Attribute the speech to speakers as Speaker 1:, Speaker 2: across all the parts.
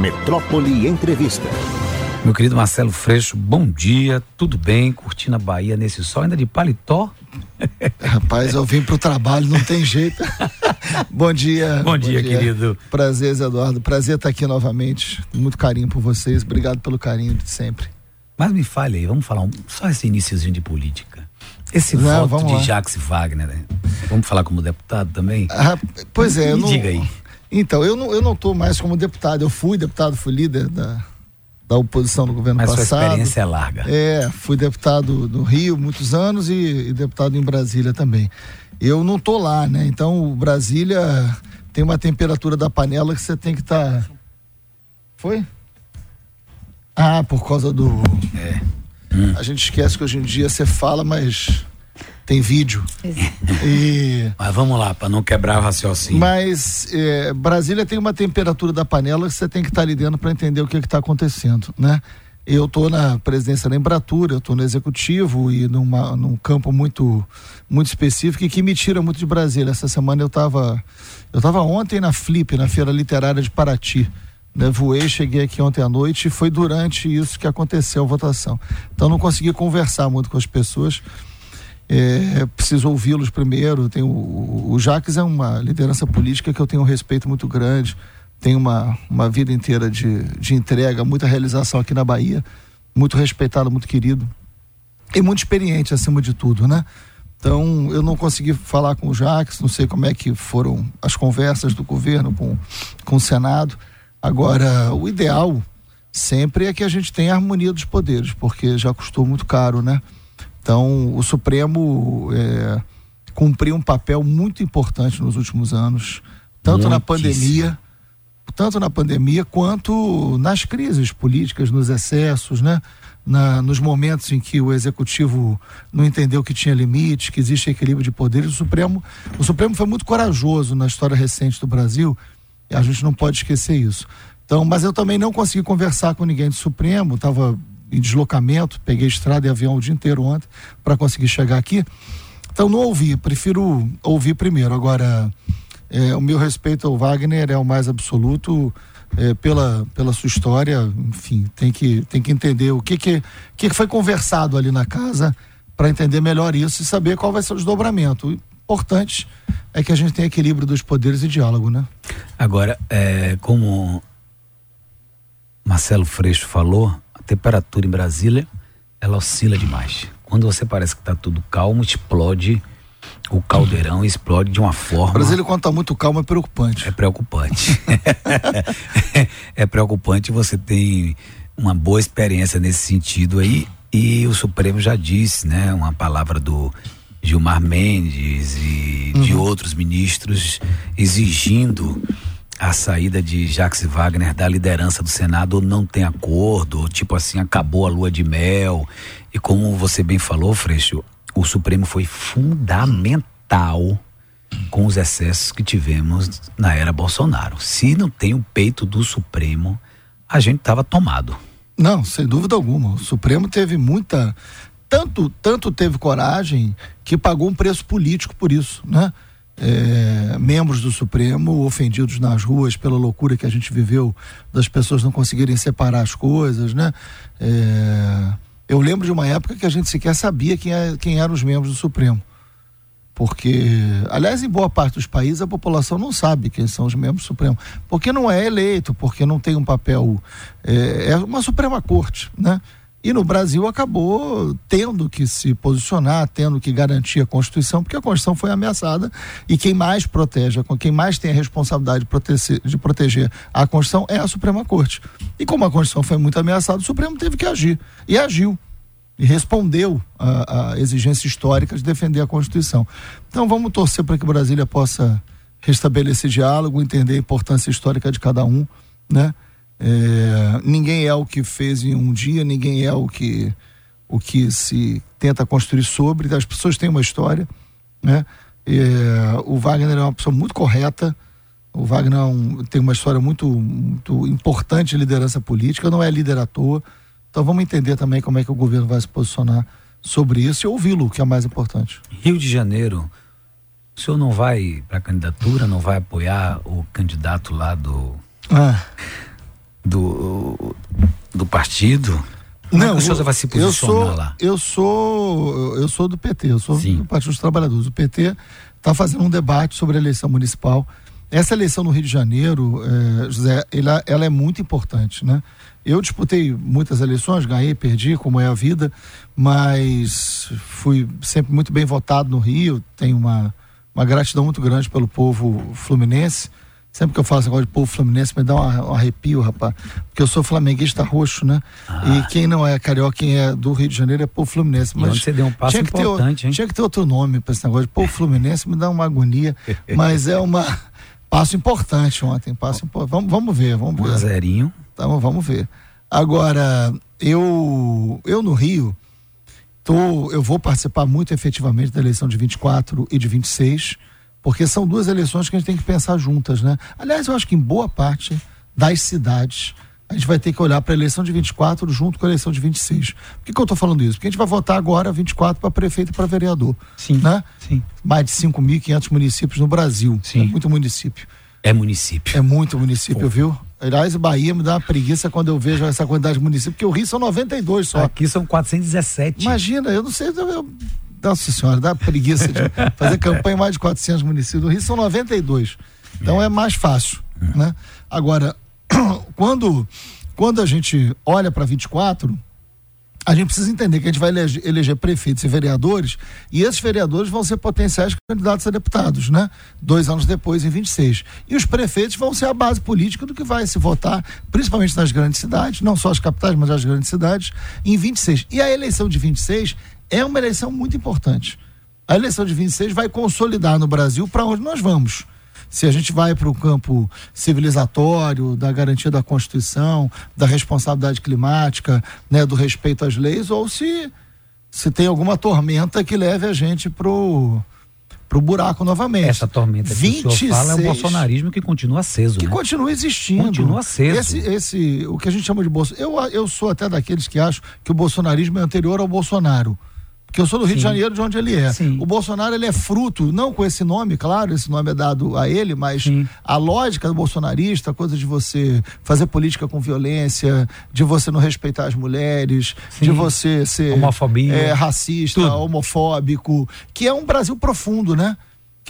Speaker 1: Metrópole Entrevista.
Speaker 2: Meu querido Marcelo Freixo, bom dia, tudo bem? Curtindo a Bahia nesse sol, ainda de paletó?
Speaker 3: Rapaz, eu vim pro trabalho, não tem jeito. bom dia.
Speaker 2: Bom, bom dia, dia, querido.
Speaker 3: Prazer, Zé Eduardo. Prazer estar aqui novamente. Muito carinho por vocês. Obrigado pelo carinho de sempre.
Speaker 2: Mas me fale aí, vamos falar um, só esse iníciozinho de política. Esse não, voto de lá. Jacques Wagner, né? Vamos falar como deputado também?
Speaker 3: Ah, pois é,
Speaker 2: me
Speaker 3: eu não,
Speaker 2: diga aí.
Speaker 3: Então, eu não, eu não tô mais como deputado. Eu fui deputado, fui líder da, da oposição no governo
Speaker 2: Mas
Speaker 3: passado. Mas
Speaker 2: sua experiência é larga.
Speaker 3: É, fui deputado no Rio muitos anos e, e deputado em Brasília também. Eu não tô lá, né? Então, Brasília tem uma temperatura da panela que você tem que estar. Tá... Foi? Ah, por causa do. É. Hum. A gente esquece que hoje em dia você fala, mas tem vídeo.
Speaker 2: e... Mas vamos lá, para não quebrar o raciocínio.
Speaker 3: Mas é, Brasília tem uma temperatura da panela que você tem que estar tá ali dentro para entender o que está acontecendo, né? Eu estou na presidência da Embratura, eu estou no executivo e numa, num campo muito muito específico e que me tira muito de Brasília. Essa semana eu estava eu tava ontem na Flip, na Feira Literária de Paraty. Né, voei, cheguei aqui ontem à noite e foi durante isso que aconteceu a votação. Então não consegui conversar muito com as pessoas é, preciso ouvi-los primeiro. Tem o, o Jaques é uma liderança política que eu tenho um respeito muito grande. Tem uma, uma vida inteira de, de entrega, muita realização aqui na Bahia. Muito respeitado, muito querido. E muito experiente, acima de tudo, né? Então, eu não consegui falar com o Jaques, não sei como é que foram as conversas do governo com, com o Senado. Agora, o ideal sempre é que a gente tenha harmonia dos poderes, porque já custou muito caro, né? Então, o Supremo é, cumpriu um papel muito importante nos últimos anos, tanto Muitíssimo. na pandemia, tanto na pandemia quanto nas crises políticas, nos excessos, né? Na, nos momentos em que o executivo não entendeu que tinha limite, que existe equilíbrio de poderes, o Supremo, o Supremo foi muito corajoso na história recente do Brasil, e a gente não pode esquecer isso. Então, mas eu também não consegui conversar com ninguém do Supremo, estava em deslocamento, peguei estrada e avião o dia inteiro ontem para conseguir chegar aqui. Então não ouvi, prefiro ouvir primeiro. Agora, é, o meu respeito ao Wagner é o mais absoluto é, pela, pela sua história. Enfim, tem que, tem que entender o que, que, que foi conversado ali na casa para entender melhor isso e saber qual vai ser o desdobramento. O importante é que a gente tenha equilíbrio dos poderes e diálogo, né?
Speaker 2: Agora, é, como Marcelo Freixo falou, temperatura em Brasília, ela oscila demais. Quando você parece que está tudo calmo, explode o caldeirão explode de uma forma.
Speaker 3: Brasília, quando está muito calmo, é preocupante.
Speaker 2: É preocupante. é preocupante. Você tem uma boa experiência nesse sentido aí. E o Supremo já disse, né? Uma palavra do Gilmar Mendes e uhum. de outros ministros exigindo a saída de Jacques Wagner da liderança do Senado não tem acordo, tipo assim, acabou a lua de mel. E como você bem falou, Freixo, o Supremo foi fundamental com os excessos que tivemos na era Bolsonaro. Se não tem o peito do Supremo, a gente estava tomado.
Speaker 3: Não, sem dúvida alguma. O Supremo teve muita. Tanto, tanto teve coragem que pagou um preço político por isso, né? É, membros do Supremo ofendidos nas ruas pela loucura que a gente viveu das pessoas não conseguirem separar as coisas, né? É, eu lembro de uma época que a gente sequer sabia quem, é, quem eram os membros do Supremo. Porque, aliás, em boa parte dos países a população não sabe quem são os membros do Supremo. Porque não é eleito, porque não tem um papel. É, é uma Suprema Corte, né? E no Brasil acabou tendo que se posicionar, tendo que garantir a Constituição, porque a Constituição foi ameaçada e quem mais protege, quem mais tem a responsabilidade de proteger, de proteger a Constituição é a Suprema Corte. E como a Constituição foi muito ameaçada, o Supremo teve que agir. E agiu. E respondeu à, exigência histórica de defender a Constituição. Então vamos torcer para que Brasília possa restabelecer diálogo, entender a importância histórica de cada um, né? É, ninguém é o que fez em um dia, ninguém é o que o que se tenta construir sobre. As pessoas têm uma história, né? É, o Wagner é uma pessoa muito correta. O Wagner é um, tem uma história muito, muito importante de liderança política, não é líder à toa. Então vamos entender também como é que o governo vai se posicionar sobre isso e ouvi-lo, que é mais importante.
Speaker 2: Rio de Janeiro, o senhor não vai para a candidatura, não vai apoiar o candidato lá do. Ah do partido? Como
Speaker 3: não,
Speaker 2: é o vai se posicionar
Speaker 3: eu sou,
Speaker 2: lá?
Speaker 3: Eu sou, eu sou do PT, eu sou Sim. do Partido dos Trabalhadores. O PT está fazendo um debate sobre a eleição municipal. Essa eleição no Rio de Janeiro, é, José, ela, ela é muito importante, né? Eu disputei muitas eleições, ganhei, perdi, como é a vida, mas fui sempre muito bem votado no Rio, tenho uma, uma gratidão muito grande pelo povo fluminense. Sempre que eu falo agora de povo fluminense, me dá um, arrepio, rapaz. Porque eu sou flamenguista roxo, né? Ah. E quem não é carioca, quem é do Rio de Janeiro é povo fluminense. Mas
Speaker 2: você deu um passo tinha que importante,
Speaker 3: ter,
Speaker 2: hein?
Speaker 3: Tinha que ter outro nome para esse negócio de povo fluminense, me dá uma agonia. mas é uma passo importante ontem. Passo importante. Vamos, vamos ver, vamos ver.
Speaker 2: Um zerinho.
Speaker 3: Então, vamos ver. Agora, eu, eu no Rio, tô, eu vou participar muito efetivamente da eleição de 24 e de 26 porque são duas eleições que a gente tem que pensar juntas, né? Aliás, eu acho que em boa parte das cidades a gente vai ter que olhar para a eleição de 24 junto com a eleição de 26. Por que, que eu estou falando isso? Porque a gente vai votar agora 24 para prefeito e para vereador.
Speaker 2: Sim.
Speaker 3: Né?
Speaker 2: Sim.
Speaker 3: Mais de 5.500 municípios no Brasil.
Speaker 2: Sim.
Speaker 3: É muito município.
Speaker 2: É município.
Speaker 3: É muito município, Pô. viu? Aliás, Bahia me dá uma preguiça quando eu vejo essa quantidade de municípios, porque o Rio são 92 só.
Speaker 2: Aqui são 417.
Speaker 3: Imagina, eu não sei, eu, nossa senhora, dá preguiça de fazer campanha em mais de 400 municípios. No Rio são 92. Então é mais fácil, né? Agora, quando, quando a gente olha para 24, a gente precisa entender que a gente vai eleger, eleger, prefeitos e vereadores, e esses vereadores vão ser potenciais candidatos a deputados, né? Dois anos depois, em 26. E os prefeitos vão ser a base política do que vai se votar, principalmente nas grandes cidades, não só as capitais, mas as grandes cidades, em 26. E a eleição de 26 é uma eleição muito importante. A eleição de 26 vai consolidar no Brasil para onde nós vamos. Se a gente vai para o campo civilizatório, da garantia da Constituição, da responsabilidade climática, né, do respeito às leis, ou se, se tem alguma tormenta que leve a gente para o pro buraco novamente.
Speaker 2: Essa tormenta que 26, o senhor fala é o bolsonarismo que continua aceso,
Speaker 3: Que
Speaker 2: né?
Speaker 3: continua existindo.
Speaker 2: Continua aceso.
Speaker 3: Esse, esse, o que a gente chama de Bolsonaro. Eu, eu sou até daqueles que acham que o bolsonarismo é anterior ao Bolsonaro. Porque eu sou do Rio Sim. de Janeiro, de onde ele é.
Speaker 2: Sim.
Speaker 3: O Bolsonaro, ele é fruto, não com esse nome, claro, esse nome é dado a ele, mas Sim. a lógica do bolsonarista, a coisa de você fazer política com violência, de você não respeitar as mulheres, de você ser
Speaker 2: Homofobia.
Speaker 3: É, racista, Tudo. homofóbico, que é um Brasil profundo, né?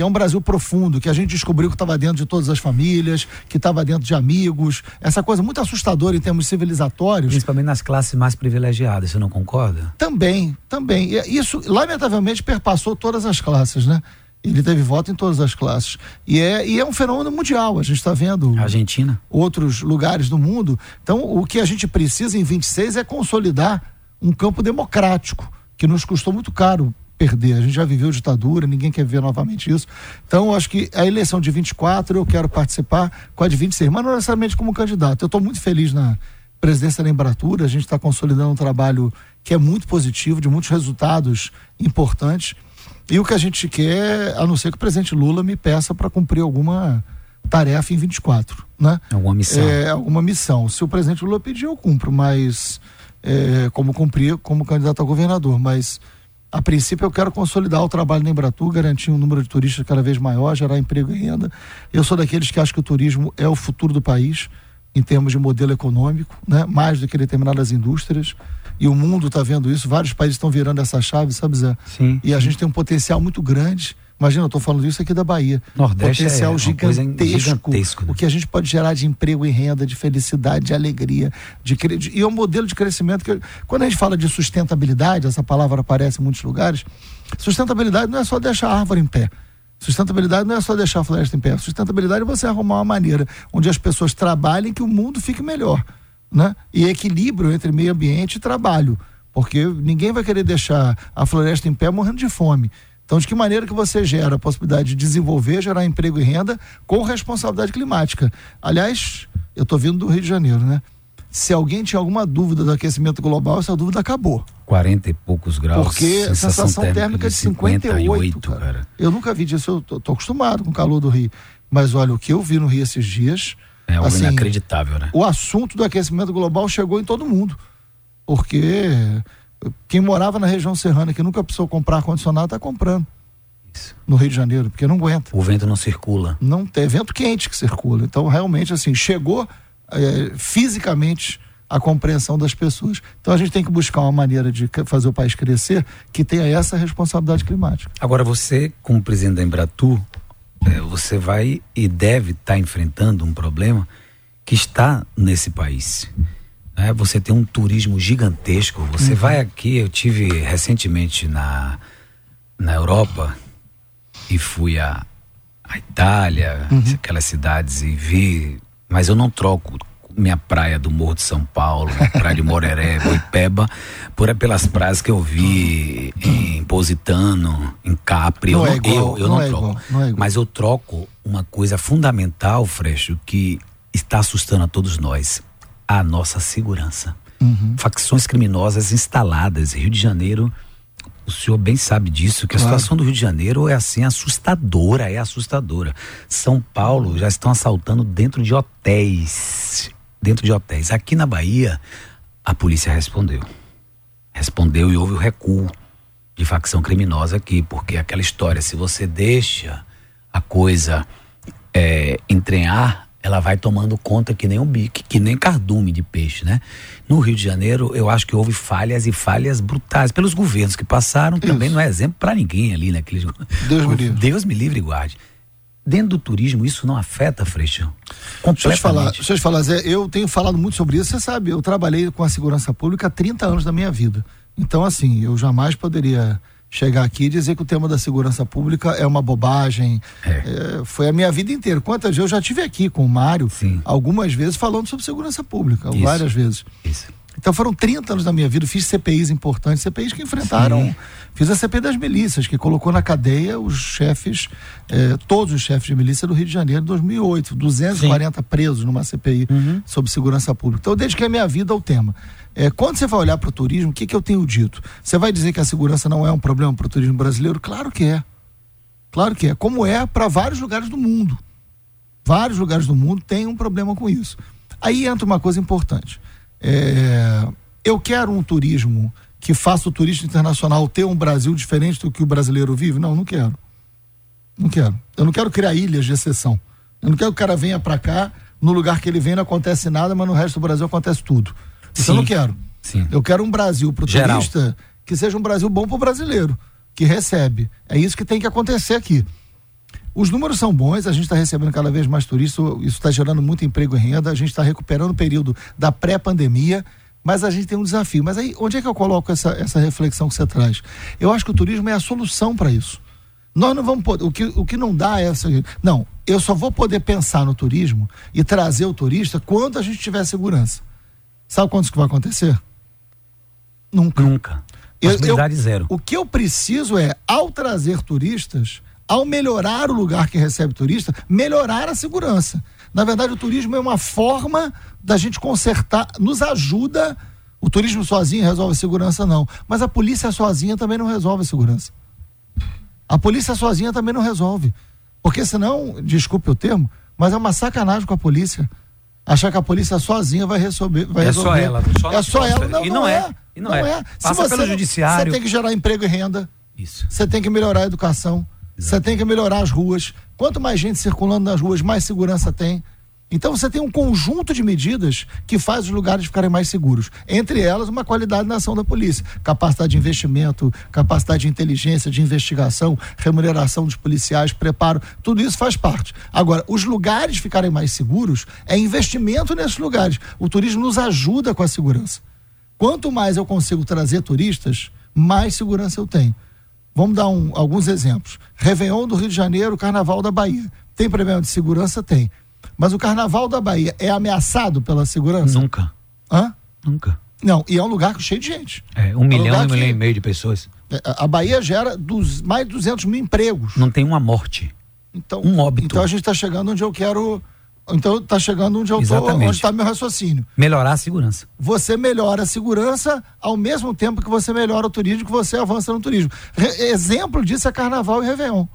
Speaker 3: Que é um Brasil profundo, que a gente descobriu que estava dentro de todas as famílias, que estava dentro de amigos, essa coisa muito assustadora em termos civilizatórios.
Speaker 2: Principalmente nas classes mais privilegiadas, você não concorda?
Speaker 3: Também, também. Isso, lamentavelmente, perpassou todas as classes, né? Ele teve voto em todas as classes. E é, e é um fenômeno mundial. A gente está vendo.
Speaker 2: Argentina.
Speaker 3: Outros lugares do mundo. Então, o que a gente precisa em 26 é consolidar um campo democrático, que nos custou muito caro perder. A gente já viveu ditadura, ninguém quer ver novamente isso. Então, acho que a eleição de 24 eu quero participar com a de 26, mas não necessariamente como candidato. Eu estou muito feliz na presidência da Embratura, a gente está consolidando um trabalho que é muito positivo, de muitos resultados importantes. E o que a gente quer, a não ser que o presidente Lula me peça para cumprir alguma tarefa em 24, né?
Speaker 2: Alguma missão.
Speaker 3: É, alguma missão. Se o presidente Lula pedir, eu cumpro, mas é, como cumprir como candidato a governador, mas a princípio, eu quero consolidar o trabalho na Embratur, garantir um número de turistas cada vez maior, gerar emprego e renda. Eu sou daqueles que acham que o turismo é o futuro do país, em termos de modelo econômico, né? mais do que determinadas indústrias. E o mundo está vendo isso, vários países estão virando essa chave, sabe, Zé?
Speaker 2: Sim.
Speaker 3: E a gente tem um potencial muito grande Imagina, eu estou falando isso aqui da Bahia.
Speaker 2: Nordeste
Speaker 3: Potencial
Speaker 2: é
Speaker 3: gigantesco.
Speaker 2: gigantesco né?
Speaker 3: O que a gente pode gerar de emprego e renda, de felicidade, de alegria, de, de e é um modelo de crescimento que quando a gente fala de sustentabilidade, essa palavra aparece em muitos lugares. Sustentabilidade não é só deixar a árvore em pé. Sustentabilidade não é só deixar a floresta em pé. Sustentabilidade é você arrumar uma maneira onde as pessoas trabalhem que o mundo fique melhor, né? E equilíbrio entre meio ambiente e trabalho, porque ninguém vai querer deixar a floresta em pé morrendo de fome. Então, de que maneira que você gera a possibilidade de desenvolver, gerar emprego e renda com responsabilidade climática? Aliás, eu estou vindo do Rio de Janeiro, né? Se alguém tinha alguma dúvida do aquecimento global, essa dúvida acabou.
Speaker 2: 40 e poucos graus.
Speaker 3: Porque sensação, sensação térmica, térmica de 58, 58 cara. cara. Eu nunca vi disso, eu tô, tô, acostumado com o calor do Rio. Mas olha, o que eu vi no Rio esses dias.
Speaker 2: É algo assim, inacreditável, né?
Speaker 3: O assunto do aquecimento global chegou em todo mundo. Porque quem morava na região serrana que nunca precisou comprar ar-condicionado está comprando. Isso. No Rio de Janeiro, porque não aguenta.
Speaker 2: O vento não circula.
Speaker 3: Não tem é vento quente que circula. Então, realmente, assim, chegou é, fisicamente a compreensão das pessoas. Então a gente tem que buscar uma maneira de fazer o país crescer que tenha essa responsabilidade climática.
Speaker 2: Agora você, como presidente da Embratur, é, você vai e deve estar tá enfrentando um problema que está nesse país. Né? Você tem um turismo gigantesco. Você uhum. vai aqui, eu tive recentemente na, na Europa e fui a, a Itália, uhum. aquelas cidades e vi, mas eu não troco minha praia do Morro de São Paulo, praia de Moreré, Boipeba, por pelas praias que eu vi em Positano, em Capri.
Speaker 3: Não
Speaker 2: eu
Speaker 3: é igual,
Speaker 2: eu, eu
Speaker 3: não,
Speaker 2: não,
Speaker 3: é
Speaker 2: troco.
Speaker 3: Igual, não é.
Speaker 2: Mas eu troco uma coisa fundamental, Freixo, que está assustando a todos nós: a nossa segurança. Uhum. Facções criminosas instaladas. Rio de Janeiro o senhor bem sabe disso, que a claro. situação do Rio de Janeiro é assim assustadora, é assustadora. São Paulo já estão assaltando dentro de hotéis, dentro de hotéis. Aqui na Bahia, a polícia respondeu. Respondeu e houve o recuo de facção criminosa aqui, porque aquela história, se você deixa a coisa é, entranhar, ela vai tomando conta que nem um bique, que nem cardume de peixe, né? No Rio de Janeiro, eu acho que houve falhas e falhas brutais pelos governos que passaram, Isso. também não é exemplo para ninguém ali, né? Aqueles...
Speaker 3: Deus me livre.
Speaker 2: Deus me livre e guarde. Dentro do turismo, isso não afeta, Freixo?
Speaker 3: Deixa eu falar, deixa eu te falar, Zé, eu tenho falado muito sobre isso, você sabe, eu trabalhei com a segurança pública há 30 anos da minha vida. Então, assim, eu jamais poderia chegar aqui e dizer que o tema da segurança pública é uma bobagem. É. É, foi a minha vida inteira. Quantas vezes eu já tive aqui com o Mário, Sim. algumas vezes falando sobre segurança pública, Isso. várias vezes. Isso. Então foram 30 anos da minha vida, fiz CPIs importantes, CPIs que enfrentaram. Sim. Fiz a CPI das milícias, que colocou na cadeia os chefes, eh, todos os chefes de milícia do Rio de Janeiro em 2008. 240 Sim. presos numa CPI uhum. sobre segurança pública. Então eu dediquei a minha vida ao tema. É, quando você vai olhar para o turismo, o que, que eu tenho dito? Você vai dizer que a segurança não é um problema para o turismo brasileiro? Claro que é. Claro que é. Como é para vários lugares do mundo. Vários lugares do mundo têm um problema com isso. Aí entra uma coisa importante. É, eu quero um turismo que faça o turista internacional ter um Brasil diferente do que o brasileiro vive? Não, não quero. Não quero. Eu não quero criar ilhas de exceção. Eu não quero que o cara venha para cá, no lugar que ele vem não acontece nada, mas no resto do Brasil acontece tudo. Isso Sim. eu não quero. Sim. Eu quero um Brasil pro Geral. turista que seja um Brasil bom pro brasileiro, que recebe. É isso que tem que acontecer aqui. Os números são bons, a gente está recebendo cada vez mais turistas, isso está gerando muito emprego e renda, a gente está recuperando o período da pré-pandemia, mas a gente tem um desafio. Mas aí, onde é que eu coloco essa, essa reflexão que você traz? Eu acho que o turismo é a solução para isso. Nós não vamos poder, o que, o que não dá é essa. Não, eu só vou poder pensar no turismo e trazer o turista quando a gente tiver segurança. Sabe quando isso vai acontecer? Nunca.
Speaker 2: Nunca. Possibilidade eu, zero.
Speaker 3: O que eu preciso é, ao trazer turistas, ao melhorar o lugar que recebe turista, melhorar a segurança. Na verdade, o turismo é uma forma da gente consertar, nos ajuda. O turismo sozinho resolve a segurança, não. Mas a polícia sozinha também não resolve a segurança. A polícia sozinha também não resolve. Porque senão, desculpe o termo, mas é uma sacanagem com a polícia. Achar que a polícia sozinha vai resolver. Vai
Speaker 2: é
Speaker 3: resolver.
Speaker 2: só ela. Só
Speaker 3: é só ela. Não,
Speaker 2: e não,
Speaker 3: não
Speaker 2: é.
Speaker 3: é.
Speaker 2: E não, não é. é. Passa você, pelo judiciário.
Speaker 3: Você tem que gerar emprego e renda.
Speaker 2: Isso.
Speaker 3: Você tem que melhorar a educação. Você tem que melhorar as ruas. Quanto mais gente circulando nas ruas, mais segurança tem. Então você tem um conjunto de medidas que faz os lugares ficarem mais seguros. Entre elas, uma qualidade na ação da polícia. Capacidade de investimento, capacidade de inteligência, de investigação, remuneração dos policiais, preparo, tudo isso faz parte. Agora, os lugares ficarem mais seguros é investimento nesses lugares. O turismo nos ajuda com a segurança. Quanto mais eu consigo trazer turistas, mais segurança eu tenho. Vamos dar um, alguns exemplos. Réveillon do Rio de Janeiro, Carnaval da Bahia. Tem problema de segurança? Tem. Mas o Carnaval da Bahia é ameaçado pela segurança?
Speaker 2: Nunca.
Speaker 3: Hã?
Speaker 2: Nunca.
Speaker 3: Não, e é um lugar cheio de gente.
Speaker 2: É, um é milhão, um milhão e meio de pessoas.
Speaker 3: É, a Bahia gera dos, mais de 200 mil empregos.
Speaker 2: Não tem uma morte.
Speaker 3: Então,
Speaker 2: um óbito.
Speaker 3: Então a gente está chegando onde eu quero então está chegando onde eu estou, onde está meu raciocínio.
Speaker 2: Melhorar a segurança.
Speaker 3: Você melhora a segurança ao mesmo tempo que você melhora o turismo, que você avança no turismo. Re exemplo disso é Carnaval e Réveillon.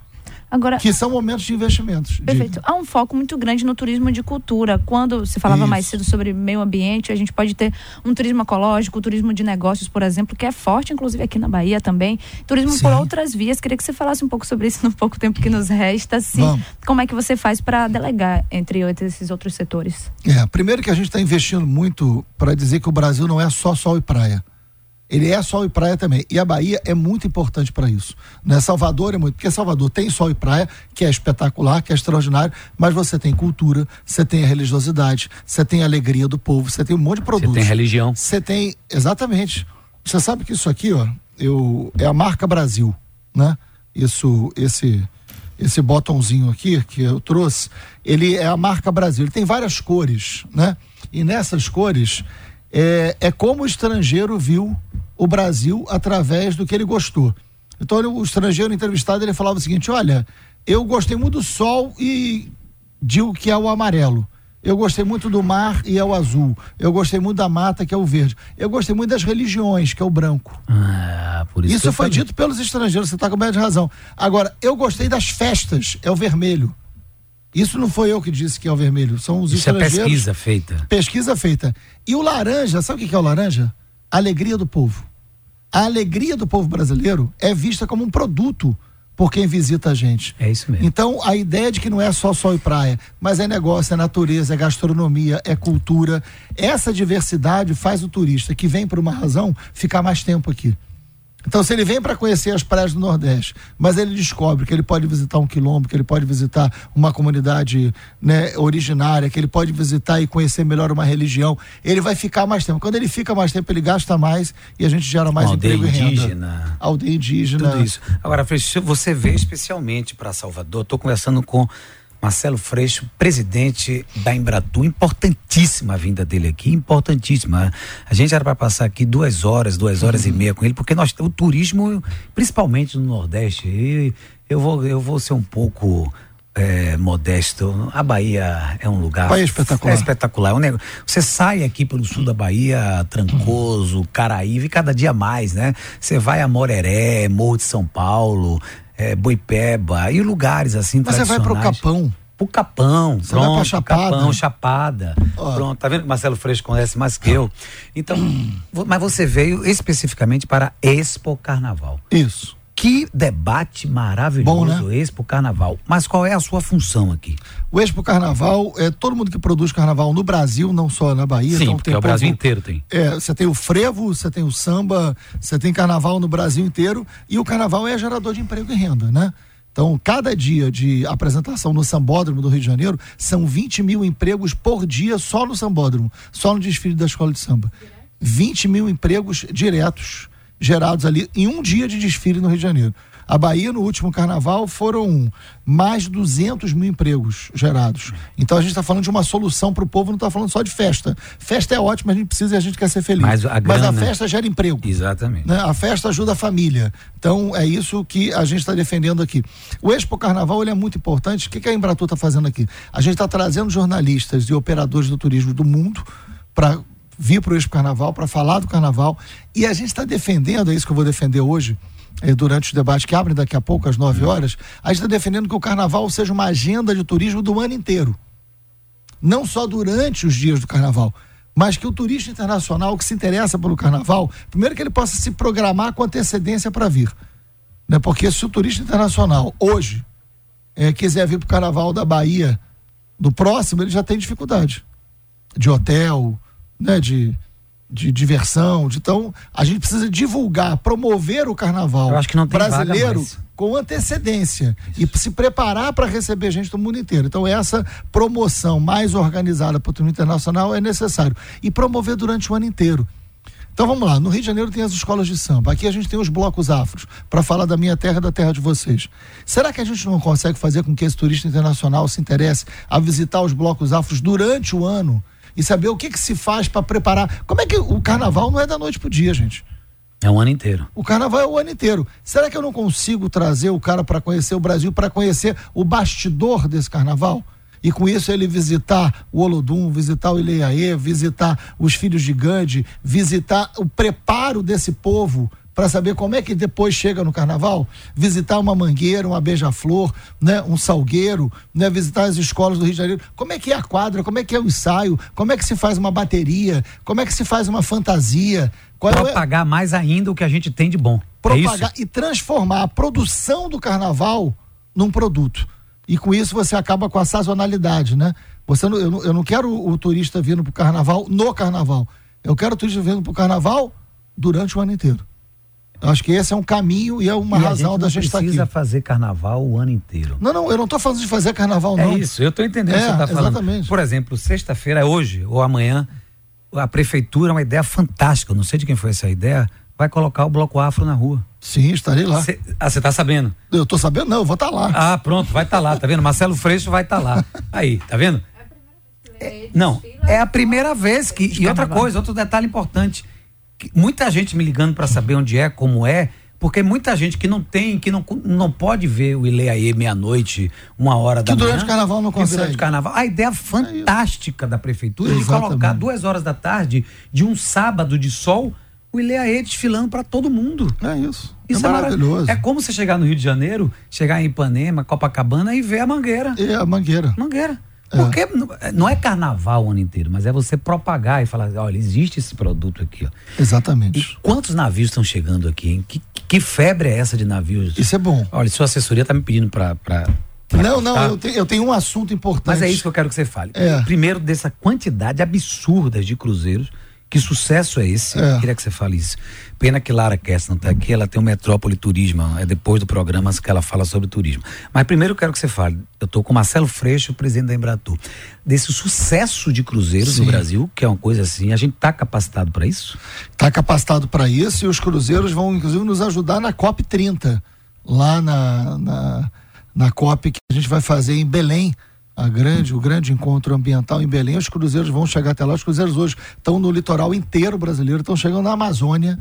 Speaker 3: Agora, que são momentos de investimentos.
Speaker 4: Perfeito. Há um foco muito grande no turismo de cultura. Quando se falava Isso. mais cedo sobre meio ambiente, a gente pode ter um turismo ecológico, turismo de negócios, por exemplo, que é forte, inclusive aqui na Bahia também. Turismo Sim. por outras vias. Queria que você falasse um pouco sobre isso no pouco tempo que nos resta. Sim. Como é que você faz para delegar entre esses outros setores?
Speaker 3: É, primeiro que a gente está investindo muito para dizer que o Brasil não é só sol e praia. Ele é sol e praia também. E a Bahia é muito importante para isso. Né? Salvador é muito. Porque Salvador tem sol e praia, que é espetacular, que é extraordinário, mas você tem cultura, você tem a religiosidade, você tem a alegria do povo, você tem um monte de produtos. Você
Speaker 2: tem religião.
Speaker 3: Você tem. Exatamente. Você sabe que isso aqui, ó, eu, é a marca Brasil, né? Isso, esse esse botãozinho aqui que eu trouxe, ele é a marca Brasil. Ele tem várias cores, né? E nessas cores é, é como o estrangeiro viu o Brasil através do que ele gostou. Então o estrangeiro entrevistado ele falava o seguinte: olha, eu gostei muito do sol e digo que é o amarelo. Eu gostei muito do mar e é o azul. Eu gostei muito da mata, que é o verde. Eu gostei muito das religiões, que é o branco.
Speaker 2: Ah, por isso.
Speaker 3: Isso foi falei. dito pelos estrangeiros, você está com de razão. Agora, eu gostei das festas, é o vermelho. Isso não foi eu que disse que é o vermelho, são os Isso é estrangeiros.
Speaker 2: é pesquisa feita.
Speaker 3: Pesquisa feita. E o laranja, sabe o que é o laranja? Alegria do povo. A alegria do povo brasileiro é vista como um produto por quem visita a gente.
Speaker 2: É isso mesmo.
Speaker 3: Então, a ideia de que não é só sol e praia, mas é negócio, é natureza, é gastronomia, é cultura. Essa diversidade faz o turista que vem por uma razão ficar mais tempo aqui. Então, se ele vem para conhecer as praias do Nordeste, mas ele descobre que ele pode visitar um quilombo, que ele pode visitar uma comunidade né, originária, que ele pode visitar e conhecer melhor uma religião, ele vai ficar mais tempo. Quando ele fica mais tempo, ele gasta mais e a gente gera mais
Speaker 2: Aldeia
Speaker 3: emprego
Speaker 2: indígena.
Speaker 3: e renda. Aldeia indígena.
Speaker 2: Tudo isso. Agora, você vê especialmente para Salvador, estou conversando com Marcelo Freixo, presidente da Embratur, importantíssima a vinda dele aqui, importantíssima. A gente era para passar aqui duas horas, duas horas uhum. e meia com ele, porque nós o turismo, principalmente no Nordeste, eu vou, eu vou ser um pouco é, modesto. A Bahia é um lugar.
Speaker 3: Bahia é espetacular.
Speaker 2: É espetacular. É um negócio, você sai aqui pelo sul da Bahia, Trancoso, Caraíva, e cada dia mais, né? Você vai a Moreré, Morro de São Paulo, é, Boipeba e lugares assim
Speaker 3: Mas você vai pro Capão.
Speaker 2: Pro Capão,
Speaker 3: você pronto, vai pra Chapada.
Speaker 2: Capão, Chapada. Oh. Pronto, tá vendo que Marcelo Freixo conhece mais que eu? Então, mas você veio especificamente para Expo Carnaval.
Speaker 3: Isso.
Speaker 2: Que debate maravilhoso Bom, né? Expo Carnaval. Mas qual é a sua função aqui?
Speaker 3: O Expo Carnaval, é todo mundo que produz carnaval no Brasil, não só na Bahia.
Speaker 2: Sim, então porque tem o Brasil inteiro tem.
Speaker 3: É, você tem o frevo, você tem o samba, você tem carnaval no Brasil inteiro e o carnaval é gerador de emprego e renda, né? Então, cada dia de apresentação no Sambódromo do Rio de Janeiro são 20 mil empregos por dia só no Sambódromo, só no desfile da escola de samba. 20 mil empregos diretos gerados ali em um dia de desfile no Rio de Janeiro. A Bahia, no último carnaval, foram mais de 200 mil empregos gerados. Então a gente está falando de uma solução para o povo, não está falando só de festa. Festa é ótima, a gente precisa e a gente quer ser feliz.
Speaker 2: Mas a, grana...
Speaker 3: Mas a festa gera emprego.
Speaker 2: Exatamente.
Speaker 3: Né? A festa ajuda a família. Então é isso que a gente está defendendo aqui. O Expo Carnaval ele é muito importante. O que, que a Embratur está fazendo aqui? A gente está trazendo jornalistas e operadores do turismo do mundo para vir para o Expo Carnaval para falar do Carnaval e a gente está defendendo, é isso que eu vou defender hoje, eh, durante os debates que abrem daqui a pouco, às 9 horas, a gente está defendendo que o Carnaval seja uma agenda de turismo do ano inteiro. Não só durante os dias do Carnaval, mas que o turista internacional que se interessa pelo Carnaval, primeiro que ele possa se programar com antecedência para vir. Né? Porque se o turista internacional hoje eh, quiser vir para o Carnaval da Bahia do próximo, ele já tem dificuldade de hotel, né, de, de diversão. De, então, a gente precisa divulgar, promover o carnaval brasileiro com antecedência Isso. e se preparar para receber gente do mundo inteiro. Então, essa promoção mais organizada para o turismo internacional é necessário. E promover durante o ano inteiro. Então vamos lá, no Rio de Janeiro tem as escolas de samba, aqui a gente tem os blocos afros, para falar da minha terra da terra de vocês. Será que a gente não consegue fazer com que esse turista internacional se interesse a visitar os blocos afros durante o ano? E saber o que, que se faz para preparar. Como é que o carnaval não é da noite pro dia, gente?
Speaker 2: É o ano inteiro.
Speaker 3: O carnaval é o ano inteiro. Será que eu não consigo trazer o cara para conhecer o Brasil, para conhecer o bastidor desse carnaval? E com isso ele visitar o Olodum, visitar o Ileiaê, visitar os filhos de Gandhi, visitar o preparo desse povo para saber como é que depois chega no carnaval, visitar uma mangueira, uma beija-flor, né, um salgueiro, né, visitar as escolas do Rio de Janeiro. Como é que é a quadra? Como é que é o ensaio? Como é que se faz uma bateria? Como é que se faz uma fantasia?
Speaker 2: Qual é Propagar é... mais ainda o que a gente tem de bom.
Speaker 3: É Propagar é e transformar a produção do carnaval num produto. E com isso você acaba com a sazonalidade, né? Você não, eu, não, eu não quero o, o turista vindo para o carnaval no carnaval. Eu quero o turista vindo para o carnaval durante o ano inteiro. Eu acho que esse é um caminho e é uma e razão da gente estar aqui.
Speaker 2: precisa fazer carnaval o ano inteiro.
Speaker 3: Não, não, eu não estou falando de fazer carnaval, não.
Speaker 2: É isso, eu estou entendendo é, o que você está falando. Exatamente. Por exemplo, sexta-feira, é hoje ou amanhã, a prefeitura, uma ideia fantástica, não sei de quem foi essa ideia, vai colocar o Bloco Afro na rua.
Speaker 3: Sim, estarei lá.
Speaker 2: Cê, ah, você está sabendo?
Speaker 3: Eu estou sabendo, não, eu vou estar tá lá.
Speaker 2: Ah, pronto, vai estar tá lá, tá vendo? Marcelo Freixo vai estar tá lá. Aí, tá vendo? É, não, é a primeira vez que. E outra coisa, outro detalhe importante. Muita gente me ligando para saber onde é, como é, porque muita gente que não tem, que não, não pode ver o Ileaê meia-noite, uma hora
Speaker 3: que
Speaker 2: da
Speaker 3: manhã. Que durante o carnaval não consegue.
Speaker 2: Durante o carnaval. A ideia fantástica é da prefeitura Exatamente. de colocar duas horas da tarde de um sábado de sol o Ileaê desfilando para todo mundo.
Speaker 3: É isso. Isso é, é maravilhoso.
Speaker 2: É como você chegar no Rio de Janeiro, chegar em Ipanema, Copacabana e ver a mangueira.
Speaker 3: É a mangueira.
Speaker 2: Mangueira. É. Porque não é carnaval o ano inteiro, mas é você propagar e falar, olha, existe esse produto aqui. Ó.
Speaker 3: Exatamente.
Speaker 2: E quantos navios estão chegando aqui, hein? Que, que febre é essa de navios?
Speaker 3: Isso é bom.
Speaker 2: Olha, sua assessoria está me pedindo para
Speaker 3: não, não, eu, te, eu, tenho um assunto importante.
Speaker 2: Mas é isso que eu quero que você fale. É. Primeiro, dessa quantidade absurda de cruzeiros que sucesso é esse? É. Queria que você fale isso. Pena que Lara Kess não está aqui, ela tem o Metrópole Turismo, é depois do programa que ela fala sobre turismo. Mas primeiro eu quero que você fale, eu estou com Marcelo Freixo, presidente da Embratur, desse sucesso de cruzeiros Sim. no Brasil, que é uma coisa assim, a gente está capacitado para isso?
Speaker 3: Está capacitado para isso e os cruzeiros vão inclusive nos ajudar na COP 30, lá na, na, na COP que a gente vai fazer em Belém, a grande, o grande encontro ambiental em Belém. Os cruzeiros vão chegar até lá. Os cruzeiros hoje estão no litoral inteiro brasileiro, estão chegando na Amazônia.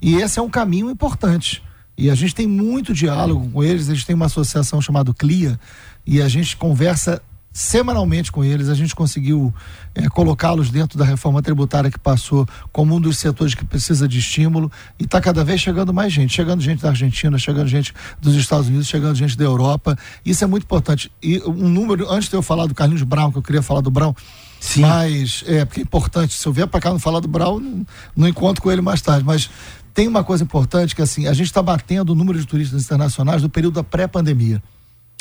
Speaker 3: E esse é um caminho importante. E a gente tem muito diálogo com eles. Gente tem uma associação chamada CLIA e a gente conversa semanalmente com eles, a gente conseguiu é, colocá-los dentro da reforma tributária que passou como um dos setores que precisa de estímulo e está cada vez chegando mais gente, chegando gente da Argentina, chegando gente dos Estados Unidos, chegando gente da Europa. Isso é muito importante. E um número, antes de eu falar do Carlinhos Brown, que eu queria falar do Brown, Sim. mas é porque é importante. Se eu vier para cá não falar do Brown, não, não encontro com ele mais tarde, mas tem uma coisa importante que assim, a gente está batendo o número de turistas internacionais do período da pré-pandemia.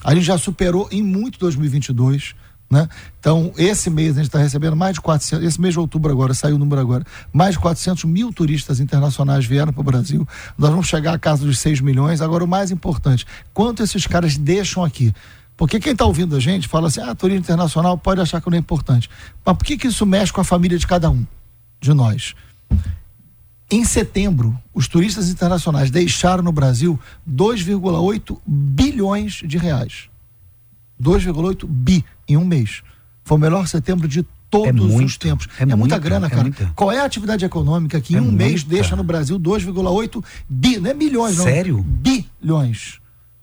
Speaker 3: A gente já superou em muito 2022. Né? Então, esse mês a gente está recebendo mais de 400, esse mês de outubro agora, saiu o número agora, mais de 400 mil turistas internacionais vieram para o Brasil. Nós vamos chegar à casa dos 6 milhões. Agora, o mais importante, quanto esses caras deixam aqui? Porque quem está ouvindo a gente fala assim: ah, turismo internacional pode achar que não é importante. Mas por que, que isso mexe com a família de cada um de nós? Em setembro, os turistas internacionais deixaram no Brasil 2,8 bilhões de reais. 2,8 bi em um mês. Foi o melhor setembro de todos é muito, os tempos. É, é muita, muita grana, é cara. Muita. Qual é a atividade econômica que em é um muita. mês deixa no Brasil 2,8 bi, não é milhões,
Speaker 2: não. Sério?
Speaker 3: Bilhões.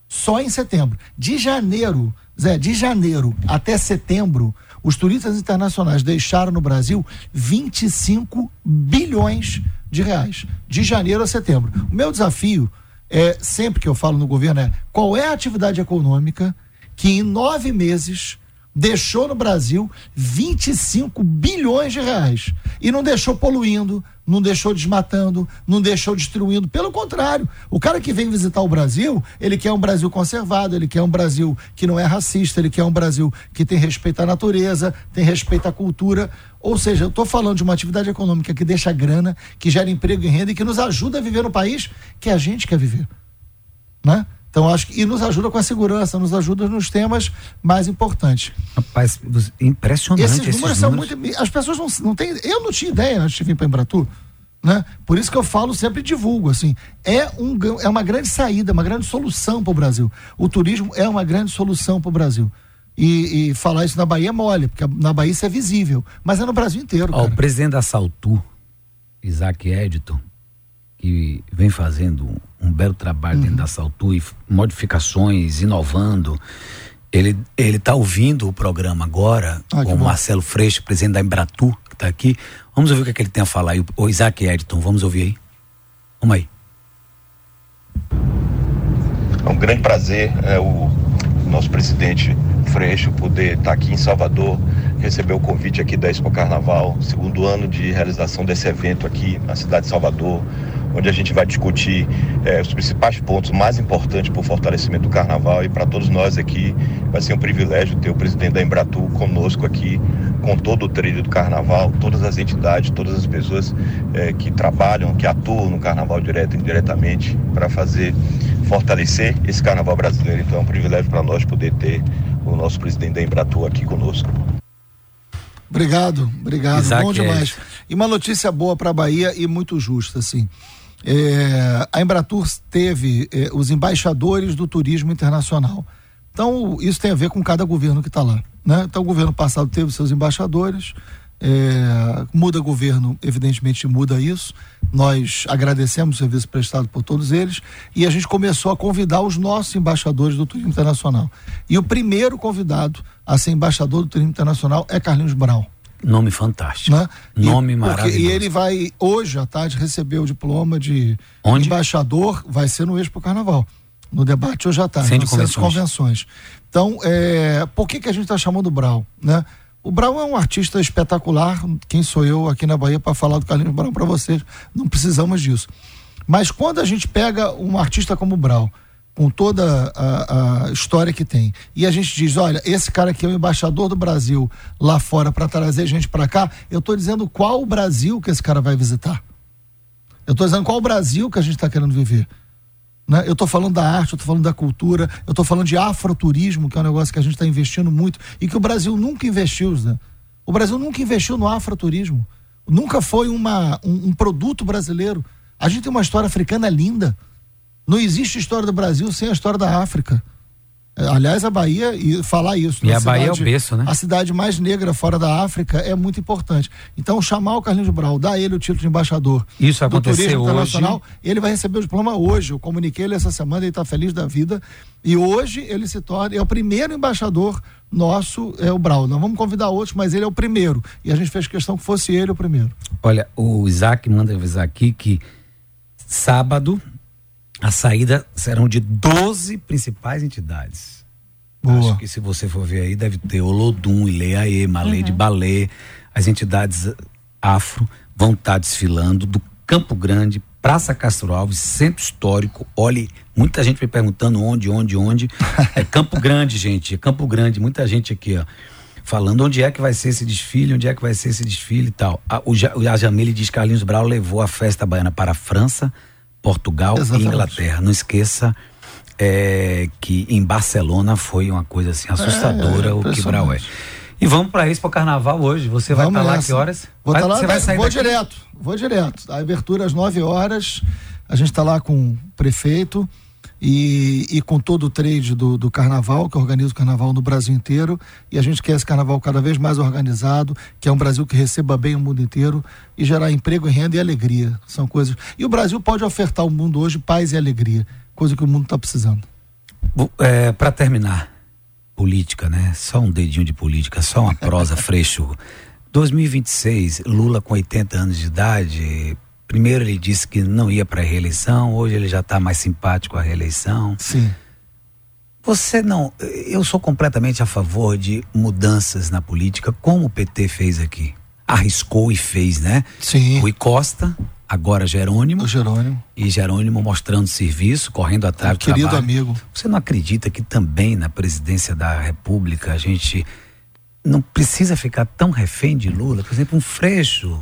Speaker 3: Só em setembro. De janeiro, Zé, de janeiro até setembro, os turistas internacionais deixaram no Brasil 25 bilhões de reais, de janeiro a setembro. O meu desafio é, sempre que eu falo no governo, é qual é a atividade econômica que em nove meses deixou no Brasil 25 bilhões de reais e não deixou poluindo, não deixou desmatando, não deixou destruindo. Pelo contrário, o cara que vem visitar o Brasil, ele quer um Brasil conservado, ele quer um Brasil que não é racista, ele quer um Brasil que tem respeito à natureza, tem respeito à cultura. Ou seja, eu estou falando de uma atividade econômica que deixa grana, que gera emprego e renda e que nos ajuda a viver no país que a gente quer viver. Né? Então, acho que. E nos ajuda com a segurança, nos ajuda nos temas mais importantes.
Speaker 2: Rapaz, impressionante.
Speaker 3: Esses números, esses são muito. As pessoas não, não têm. Eu não tinha ideia antes de vir para Embratur. Né? Por isso que eu falo sempre divulgo assim é um é uma grande saída uma grande solução para o Brasil o turismo é uma grande solução para o Brasil e, e, falar isso na Bahia é mole porque na Bahia isso é visível mas é no Brasil inteiro
Speaker 2: Ó, o presidente da Saltu Isaac Edton que vem fazendo um belo trabalho uhum. dentro da Saltu e modificações, inovando. Ele ele está ouvindo o programa agora ah, com o Marcelo Freixo, presidente da Embratu, que está aqui. Vamos ouvir o que, é que ele tem a falar aí. O Isaac Edton, vamos ouvir aí? Vamos aí.
Speaker 5: É um grande prazer é, o nosso presidente Freixo poder estar aqui em Salvador, receber o convite aqui da Expo Carnaval, segundo ano de realização desse evento aqui na cidade de Salvador, onde a gente vai discutir é, os principais pontos mais importantes para o fortalecimento do carnaval e para todos nós aqui vai ser um privilégio ter o presidente da Embratu conosco aqui com todo o trilho do carnaval, todas as entidades, todas as pessoas é, que trabalham, que atuam no carnaval direto e indiretamente para fazer fortalecer esse carnaval brasileiro. Então é um privilégio para nós poder ter o nosso presidente da Embratur aqui conosco.
Speaker 3: Obrigado, obrigado. Isaac Bom demais. É. E uma notícia boa para a Bahia e muito justa, assim. É, a Embratur teve é, os embaixadores do turismo internacional. Então, isso tem a ver com cada governo que está lá. Né? Então, o governo passado teve seus embaixadores, é, muda governo, evidentemente muda isso. Nós agradecemos o serviço prestado por todos eles e a gente começou a convidar os nossos embaixadores do turismo internacional. E o primeiro convidado a ser embaixador do turismo internacional é Carlinhos Brown.
Speaker 2: Nome fantástico. Né? Nome e, maravilhoso.
Speaker 3: E ele vai, hoje à tarde, receber o diploma de Onde? embaixador, vai ser no Expo Carnaval. No debate hoje à tarde,
Speaker 2: Centro de convenções.
Speaker 3: convenções. Então, é, por que, que a gente está chamando o Brown? Né? O Brown é um artista espetacular. Quem sou eu aqui na Bahia para falar do Carlinhos Brown para vocês? Não precisamos disso. Mas quando a gente pega um artista como o Brown, com toda a, a, história que tem, e a gente diz: olha, esse cara aqui é o embaixador do Brasil lá fora para trazer gente para cá, eu estou dizendo qual o Brasil que esse cara vai visitar. Eu estou dizendo qual o Brasil que a gente está querendo viver. Né? Eu estou falando da arte, eu estou falando da cultura, eu estou falando de afroturismo, que é um negócio que a gente está investindo muito e que o Brasil nunca investiu. Né? O Brasil nunca investiu no afroturismo. Nunca foi uma, um, um produto brasileiro. A gente tem uma história africana linda. Não existe história do Brasil sem a história da África. Aliás, a Bahia, e falar isso.
Speaker 2: E a cidade, Bahia é o berço, né?
Speaker 3: A cidade mais negra fora da África é muito importante. Então, chamar o Carlinhos Brau, dar ele o título de embaixador
Speaker 2: isso
Speaker 3: do
Speaker 2: turismo
Speaker 3: internacional, hoje. ele vai receber o diploma hoje. Eu comuniquei ele essa semana, ele está feliz da vida. E hoje ele se torna, é o primeiro embaixador nosso, é o Brau. Não vamos convidar outros, mas ele é o primeiro. E a gente fez questão que fosse ele o primeiro.
Speaker 2: Olha, o Isaac manda avisar aqui que sábado a saída serão de 12 principais entidades. Boa. Acho que se você for ver aí, deve ter Olodum, Ileaê, Malê uhum. de Balé. As entidades afro vão estar tá desfilando do Campo Grande, Praça Castro Alves, Centro Histórico. Olhe, muita gente me perguntando onde, onde, onde. É Campo Grande, gente. É Campo Grande. Muita gente aqui, ó. Falando onde é que vai ser esse desfile, onde é que vai ser esse desfile e tal. A, o, o Jamile diz que Carlinhos Brau levou a festa baiana para a França, Portugal Exatamente. e Inglaterra. Não esqueça é, que em Barcelona foi uma coisa assim assustadora é, é, o que Brau é. E vamos para isso para o carnaval hoje. Você vai estar tá lá que horas?
Speaker 3: Vou
Speaker 2: vai,
Speaker 3: tá lá, você vai sair vou daqui? direto, vou direto. A abertura às 9 horas. A gente está lá com o prefeito e, e com todo o trade do, do carnaval, que organiza o carnaval no Brasil inteiro. E a gente quer esse carnaval cada vez mais organizado, que é um Brasil que receba bem o mundo inteiro e gerar emprego, renda e alegria. São coisas. E o Brasil pode ofertar ao mundo hoje paz e alegria, coisa que o mundo está precisando.
Speaker 2: É, Para terminar, política, né? Só um dedinho de política, só uma prosa freixo. 2026, Lula com 80 anos de idade, Primeiro ele disse que não ia para a reeleição, hoje ele já está mais simpático à reeleição.
Speaker 3: Sim.
Speaker 2: Você não. Eu sou completamente a favor de mudanças na política, como o PT fez aqui. Arriscou e fez, né?
Speaker 3: Sim.
Speaker 2: Rui Costa, agora Jerônimo.
Speaker 3: O Jerônimo.
Speaker 2: E Jerônimo mostrando serviço, correndo atrás do
Speaker 3: Querido trabalho. amigo.
Speaker 2: Você não acredita que também na presidência da República a gente não precisa ficar tão refém de Lula. Por exemplo, um Freixo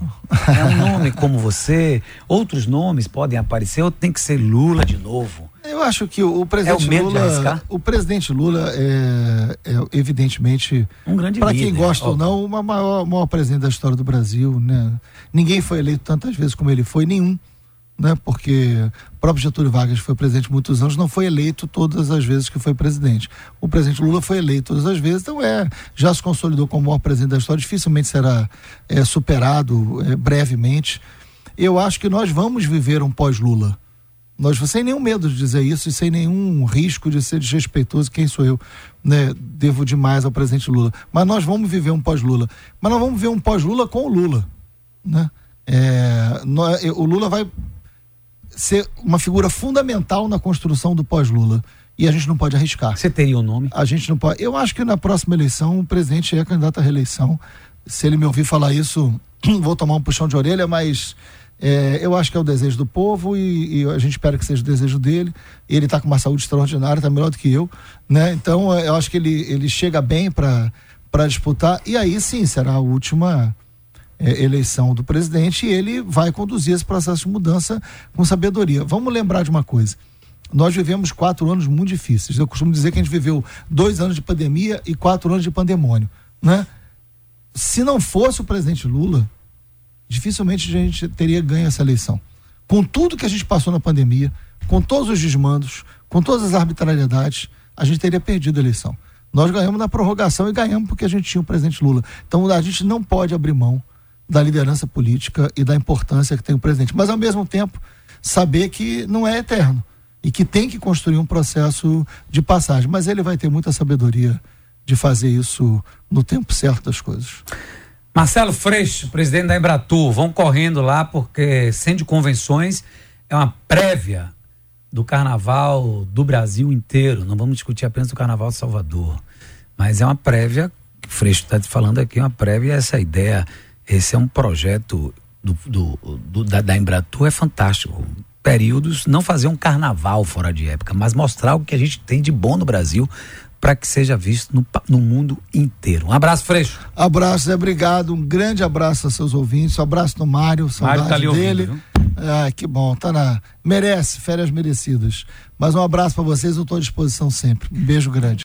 Speaker 2: é um nome como você. Outros nomes podem aparecer ou tem que ser Lula de novo.
Speaker 3: Eu acho que o, presidente é o Lula, o presidente Lula é, é evidentemente
Speaker 2: um grande
Speaker 3: para quem gosta ou não, o maior, maior presidente da história do Brasil, né? Ninguém foi eleito tantas vezes como ele foi, nenhum né? Porque o próprio Getúlio Vargas foi presidente muitos anos, não foi eleito todas as vezes que foi presidente. O presidente Lula foi eleito todas as vezes, então é, já se consolidou como o maior presidente da história, dificilmente será é, superado é, brevemente. Eu acho que nós vamos viver um pós-Lula. Nós, sem nenhum medo de dizer isso e sem nenhum risco de ser desrespeitoso, quem sou eu, né? Devo demais ao presidente Lula. Mas nós vamos viver um pós-Lula. Mas nós vamos viver um pós-Lula com o Lula, né? É, o Lula vai ser uma figura fundamental na construção do pós-Lula. E a gente não pode arriscar.
Speaker 2: Você teria o um nome?
Speaker 3: A gente não pode. Eu acho que na próxima eleição o presidente é candidato à reeleição. Se ele me ouvir falar isso, vou tomar um puxão de orelha, mas é, eu acho que é o desejo do povo e, e, a gente espera que seja o desejo dele. Ele está com uma saúde extraordinária, está melhor do que eu, né? Então eu acho que ele, ele chega bem para disputar e aí sim será a última é, eleição do presidente e ele vai conduzir esse processo de mudança com sabedoria. Vamos lembrar de uma coisa. Nós vivemos quatro anos muito difíceis. Eu costumo dizer que a gente viveu dois anos de pandemia e quatro anos de pandemônio, né? Se não fosse o presidente Lula, dificilmente a gente teria ganho essa eleição. Com tudo que a gente passou na pandemia, com todos os desmandos, com todas as arbitrariedades, a gente teria perdido a eleição. Nós ganhamos na prorrogação e ganhamos porque a gente tinha o presidente Lula. Então a gente não pode abrir mão da liderança política e da importância que tem o presidente. Mas ao mesmo tempo, saber que não é eterno e que tem que construir um processo de passagem. Mas ele vai ter muita sabedoria de fazer isso no tempo certo das coisas.
Speaker 2: Marcelo Freixo, presidente da Embratur, vão correndo lá porque Centro de Convenções é uma prévia do carnaval do Brasil inteiro. Não vamos discutir apenas do carnaval de Salvador, mas é uma prévia, o Freixo está falando aqui, uma prévia essa ideia, esse é um projeto do, do, do da, da Embratur, é fantástico. Períodos, não fazer um carnaval fora de época, mas mostrar o que a gente tem de bom no Brasil para que seja visto no, no, mundo inteiro. Um abraço, Freixo.
Speaker 3: Abraço, Zé, obrigado. Um grande abraço aos seus ouvintes. Um abraço no Mário, saudade Mário tá ali dele. Ouvindo, ah, que bom, tá na. Merece, férias merecidas. Mas um abraço para vocês, eu estou à disposição sempre. Um beijo grande.